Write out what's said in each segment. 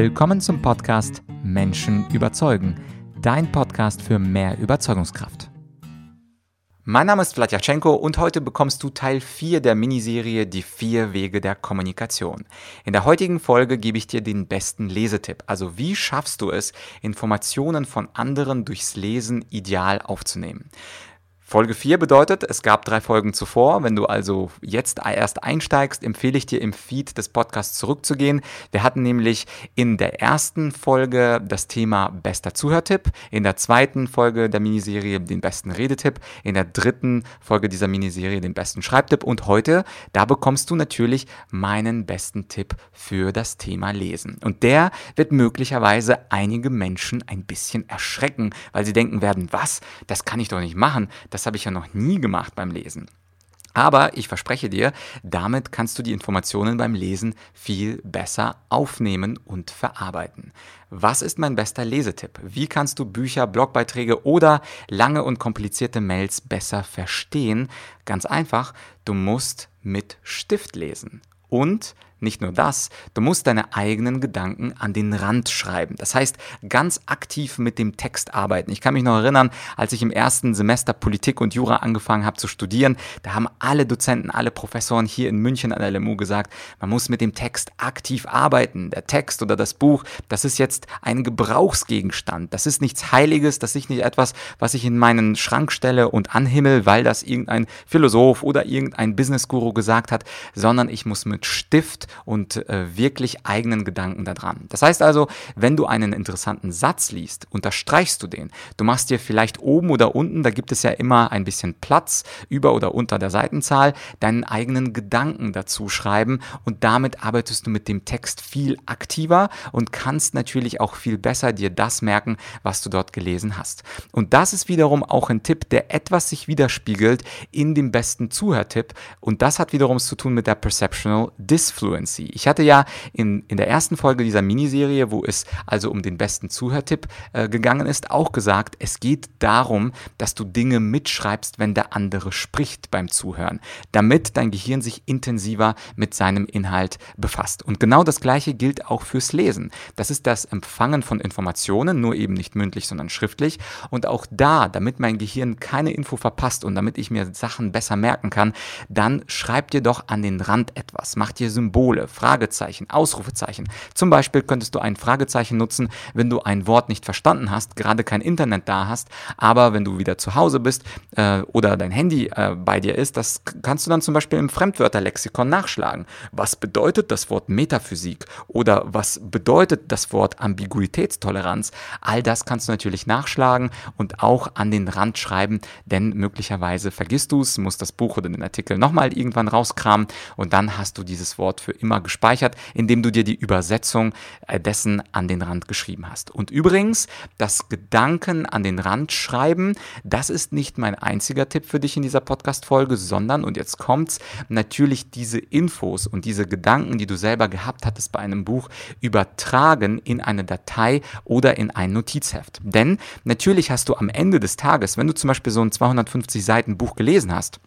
Willkommen zum Podcast Menschen überzeugen, dein Podcast für mehr Überzeugungskraft. Mein Name ist Vladyachenko und heute bekommst du Teil 4 der Miniserie Die vier Wege der Kommunikation. In der heutigen Folge gebe ich dir den besten Lesetipp. Also wie schaffst du es, Informationen von anderen durchs Lesen ideal aufzunehmen? Folge 4 bedeutet, es gab drei Folgen zuvor. Wenn du also jetzt erst einsteigst, empfehle ich dir im Feed des Podcasts zurückzugehen. Wir hatten nämlich in der ersten Folge das Thema bester Zuhörtipp, in der zweiten Folge der Miniserie den besten Redetipp, in der dritten Folge dieser Miniserie den besten Schreibtipp und heute, da bekommst du natürlich meinen besten Tipp für das Thema Lesen. Und der wird möglicherweise einige Menschen ein bisschen erschrecken, weil sie denken werden, was, das kann ich doch nicht machen. Das das habe ich ja noch nie gemacht beim Lesen. Aber ich verspreche dir, damit kannst du die Informationen beim Lesen viel besser aufnehmen und verarbeiten. Was ist mein bester Lesetipp? Wie kannst du Bücher, Blogbeiträge oder lange und komplizierte Mails besser verstehen? Ganz einfach, du musst mit Stift lesen. Und nicht nur das, du musst deine eigenen Gedanken an den Rand schreiben. Das heißt, ganz aktiv mit dem Text arbeiten. Ich kann mich noch erinnern, als ich im ersten Semester Politik und Jura angefangen habe zu studieren, da haben alle Dozenten, alle Professoren hier in München an der LMU gesagt, man muss mit dem Text aktiv arbeiten. Der Text oder das Buch, das ist jetzt ein Gebrauchsgegenstand. Das ist nichts Heiliges, das ist nicht etwas, was ich in meinen Schrank stelle und anhimmel, weil das irgendein Philosoph oder irgendein Business-Guru gesagt hat, sondern ich muss mit Stift und äh, wirklich eigenen Gedanken daran. Das heißt also, wenn du einen interessanten Satz liest, unterstreichst du den. Du machst dir vielleicht oben oder unten, da gibt es ja immer ein bisschen Platz, über oder unter der Seitenzahl, deinen eigenen Gedanken dazu schreiben und damit arbeitest du mit dem Text viel aktiver und kannst natürlich auch viel besser dir das merken, was du dort gelesen hast. Und das ist wiederum auch ein Tipp, der etwas sich widerspiegelt in dem besten Zuhörtipp und das hat wiederum zu tun mit der Perceptional Disfluence. Frequency. Ich hatte ja in, in der ersten Folge dieser Miniserie, wo es also um den besten Zuhörtipp äh, gegangen ist, auch gesagt, es geht darum, dass du Dinge mitschreibst, wenn der andere spricht beim Zuhören, damit dein Gehirn sich intensiver mit seinem Inhalt befasst. Und genau das Gleiche gilt auch fürs Lesen. Das ist das Empfangen von Informationen, nur eben nicht mündlich, sondern schriftlich. Und auch da, damit mein Gehirn keine Info verpasst und damit ich mir Sachen besser merken kann, dann schreib dir doch an den Rand etwas, mach dir Symbole Symbole, Fragezeichen, Ausrufezeichen. Zum Beispiel könntest du ein Fragezeichen nutzen, wenn du ein Wort nicht verstanden hast, gerade kein Internet da hast, aber wenn du wieder zu Hause bist äh, oder dein Handy äh, bei dir ist, das kannst du dann zum Beispiel im Fremdwörterlexikon nachschlagen. Was bedeutet das Wort Metaphysik oder was bedeutet das Wort Ambiguitätstoleranz? All das kannst du natürlich nachschlagen und auch an den Rand schreiben, denn möglicherweise vergisst du es, musst das Buch oder den Artikel nochmal irgendwann rauskramen und dann hast du dieses Wort für immer gespeichert, indem du dir die Übersetzung äh, dessen an den Rand geschrieben hast. Und übrigens, das Gedanken an den Rand schreiben, das ist nicht mein einziger Tipp für dich in dieser Podcast-Folge, sondern, und jetzt kommt's, natürlich diese Infos und diese Gedanken, die du selber gehabt hattest bei einem Buch, übertragen in eine Datei oder in ein Notizheft. Denn natürlich hast du am Ende des Tages, wenn du zum Beispiel so ein 250 Seiten Buch gelesen hast,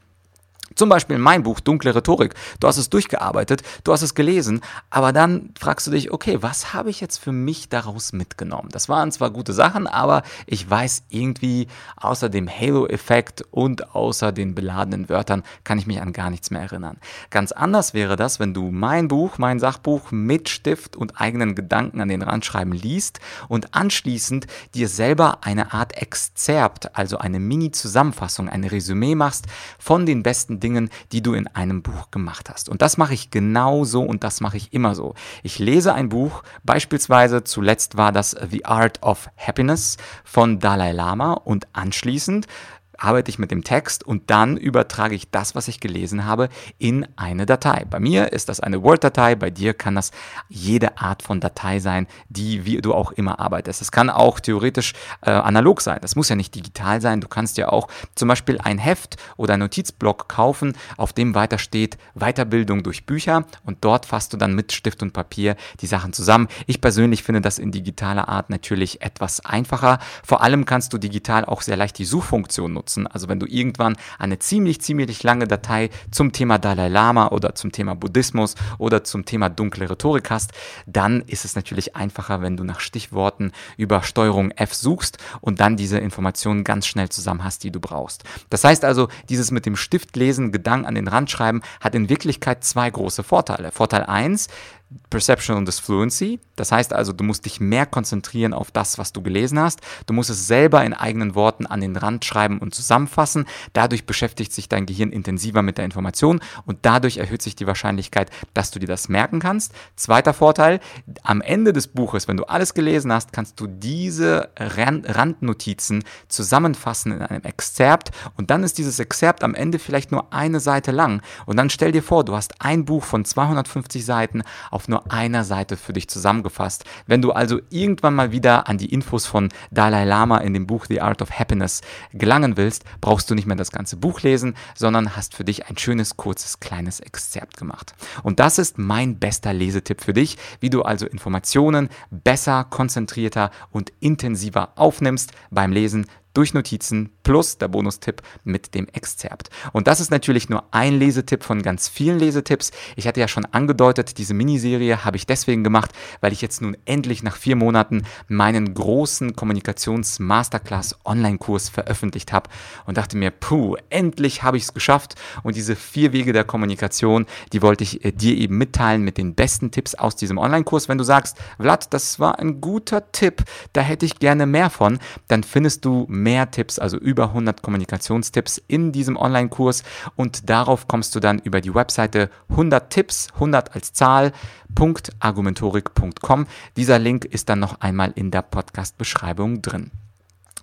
zum Beispiel mein Buch Dunkle Rhetorik. Du hast es durchgearbeitet, du hast es gelesen, aber dann fragst du dich, okay, was habe ich jetzt für mich daraus mitgenommen? Das waren zwar gute Sachen, aber ich weiß irgendwie, außer dem Halo-Effekt und außer den beladenen Wörtern, kann ich mich an gar nichts mehr erinnern. Ganz anders wäre das, wenn du mein Buch, mein Sachbuch mit Stift und eigenen Gedanken an den Rand schreiben liest und anschließend dir selber eine Art Exzerpt, also eine Mini-Zusammenfassung, ein Resümee machst von den besten Dingen, die du in einem Buch gemacht hast. Und das mache ich genau so und das mache ich immer so. Ich lese ein Buch, beispielsweise zuletzt war das The Art of Happiness von Dalai Lama und anschließend arbeite ich mit dem Text und dann übertrage ich das, was ich gelesen habe, in eine Datei. Bei mir ist das eine Word-Datei, bei dir kann das jede Art von Datei sein, die wie du auch immer arbeitest. Es kann auch theoretisch äh, analog sein. Das muss ja nicht digital sein. Du kannst ja auch zum Beispiel ein Heft oder ein Notizblock kaufen, auf dem weiter steht Weiterbildung durch Bücher und dort fasst du dann mit Stift und Papier die Sachen zusammen. Ich persönlich finde das in digitaler Art natürlich etwas einfacher. Vor allem kannst du digital auch sehr leicht die Suchfunktion nutzen nutzen. Also wenn du irgendwann eine ziemlich, ziemlich lange Datei zum Thema Dalai Lama oder zum Thema Buddhismus oder zum Thema dunkle Rhetorik hast, dann ist es natürlich einfacher, wenn du nach Stichworten über Steuerung F suchst und dann diese Informationen ganz schnell zusammen hast, die du brauchst. Das heißt also, dieses mit dem Stift lesen, Gedanken an den Rand schreiben, hat in Wirklichkeit zwei große Vorteile. Vorteil 1, Perception und Fluency. Das heißt also, du musst dich mehr konzentrieren auf das, was du gelesen hast. Du musst es selber in eigenen Worten an den Rand schreiben und zusammenfassen. Dadurch beschäftigt sich dein Gehirn intensiver mit der Information und dadurch erhöht sich die Wahrscheinlichkeit, dass du dir das merken kannst. Zweiter Vorteil, am Ende des Buches, wenn du alles gelesen hast, kannst du diese Randnotizen zusammenfassen in einem Exzerpt und dann ist dieses Exzerpt am Ende vielleicht nur eine Seite lang und dann stell dir vor, du hast ein Buch von 250 Seiten auf auf nur einer Seite für dich zusammengefasst. Wenn du also irgendwann mal wieder an die Infos von Dalai Lama in dem Buch The Art of Happiness gelangen willst, brauchst du nicht mehr das ganze Buch lesen, sondern hast für dich ein schönes, kurzes, kleines Exzerpt gemacht. Und das ist mein bester Lesetipp für dich, wie du also Informationen besser, konzentrierter und intensiver aufnimmst beim Lesen durch Notizen plus der Bonustipp mit dem Exzerpt. Und das ist natürlich nur ein Lesetipp von ganz vielen Lesetipps. Ich hatte ja schon angedeutet, diese Miniserie habe ich deswegen gemacht, weil ich jetzt nun endlich nach vier Monaten meinen großen Kommunikations-Masterclass Online-Kurs veröffentlicht habe und dachte mir, puh, endlich habe ich es geschafft. Und diese vier Wege der Kommunikation, die wollte ich äh, dir eben mitteilen mit den besten Tipps aus diesem Online-Kurs. Wenn du sagst, Vlad, das war ein guter Tipp, da hätte ich gerne mehr von, dann findest du mehr Tipps, also über 100 Kommunikationstipps in diesem Online-Kurs und darauf kommst du dann über die Webseite 100 Tipps, 100 als Zahl, .argumentorik.com. Dieser Link ist dann noch einmal in der Podcast-Beschreibung drin.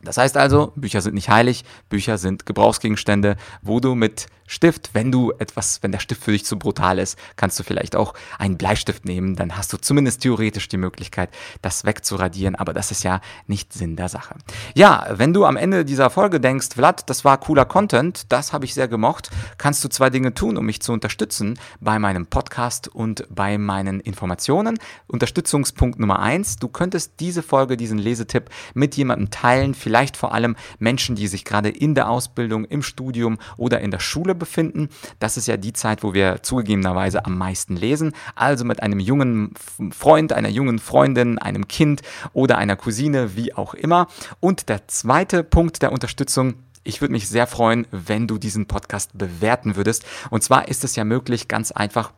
Das heißt also, Bücher sind nicht heilig, Bücher sind Gebrauchsgegenstände, wo du mit Stift. Wenn du etwas, wenn der Stift für dich zu brutal ist, kannst du vielleicht auch einen Bleistift nehmen. Dann hast du zumindest theoretisch die Möglichkeit, das wegzuradieren. Aber das ist ja nicht Sinn der Sache. Ja, wenn du am Ende dieser Folge denkst, Vlad, das war cooler Content, das habe ich sehr gemocht, kannst du zwei Dinge tun, um mich zu unterstützen bei meinem Podcast und bei meinen Informationen. Unterstützungspunkt Nummer eins, du könntest diese Folge, diesen Lesetipp mit jemandem teilen, vielleicht vor allem Menschen, die sich gerade in der Ausbildung, im Studium oder in der Schule befinden. Das ist ja die Zeit, wo wir zugegebenerweise am meisten lesen. Also mit einem jungen Freund, einer jungen Freundin, einem Kind oder einer Cousine, wie auch immer. Und der zweite Punkt der Unterstützung ich würde mich sehr freuen, wenn du diesen Podcast bewerten würdest. Und zwar ist es ja möglich, ganz einfach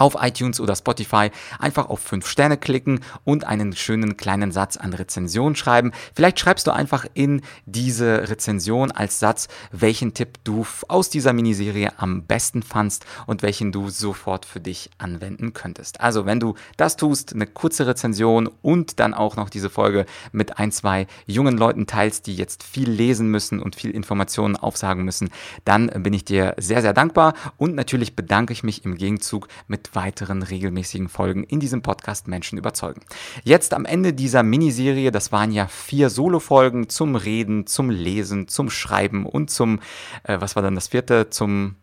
auf iTunes oder Spotify einfach auf 5 Sterne klicken und einen schönen kleinen Satz an Rezension schreiben. Vielleicht schreibst du einfach in diese Rezension als Satz, welchen Tipp du aus dieser Miniserie am besten fandst und welchen du sofort für dich anwenden könntest. Also, wenn du das tust, eine kurze Rezension und dann auch noch diese Folge mit ein, zwei jungen Leuten teilst, die jetzt viel lesen müssen und viel Informationen aufsagen müssen, dann bin ich dir sehr, sehr dankbar und natürlich bedanke ich mich im Gegenzug mit weiteren regelmäßigen Folgen in diesem Podcast Menschen überzeugen. Jetzt am Ende dieser Miniserie, das waren ja vier Solo-Folgen zum Reden, zum Lesen, zum Schreiben und zum, äh, was war dann das vierte, zum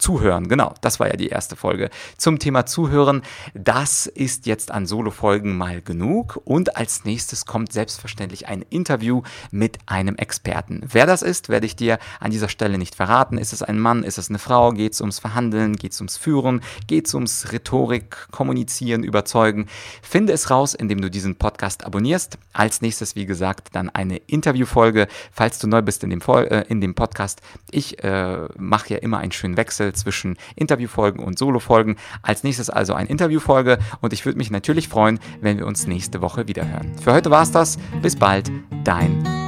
Zuhören, genau, das war ja die erste Folge zum Thema Zuhören. Das ist jetzt an Solo-Folgen mal genug und als nächstes kommt selbstverständlich ein Interview mit einem Experten. Wer das ist, werde ich dir an dieser Stelle nicht verraten. Ist es ein Mann, ist es eine Frau, geht es ums Verhandeln, geht es ums Führen, geht es ums Rhetorik, Kommunizieren, Überzeugen. Finde es raus, indem du diesen Podcast abonnierst. Als nächstes, wie gesagt, dann eine Interviewfolge, falls du neu bist in dem, äh, in dem Podcast. Ich äh, mache ja immer einen schönen Wechsel zwischen Interviewfolgen und Solofolgen. Als nächstes also eine Interviewfolge und ich würde mich natürlich freuen, wenn wir uns nächste Woche wieder hören. Für heute war es das. Bis bald, dein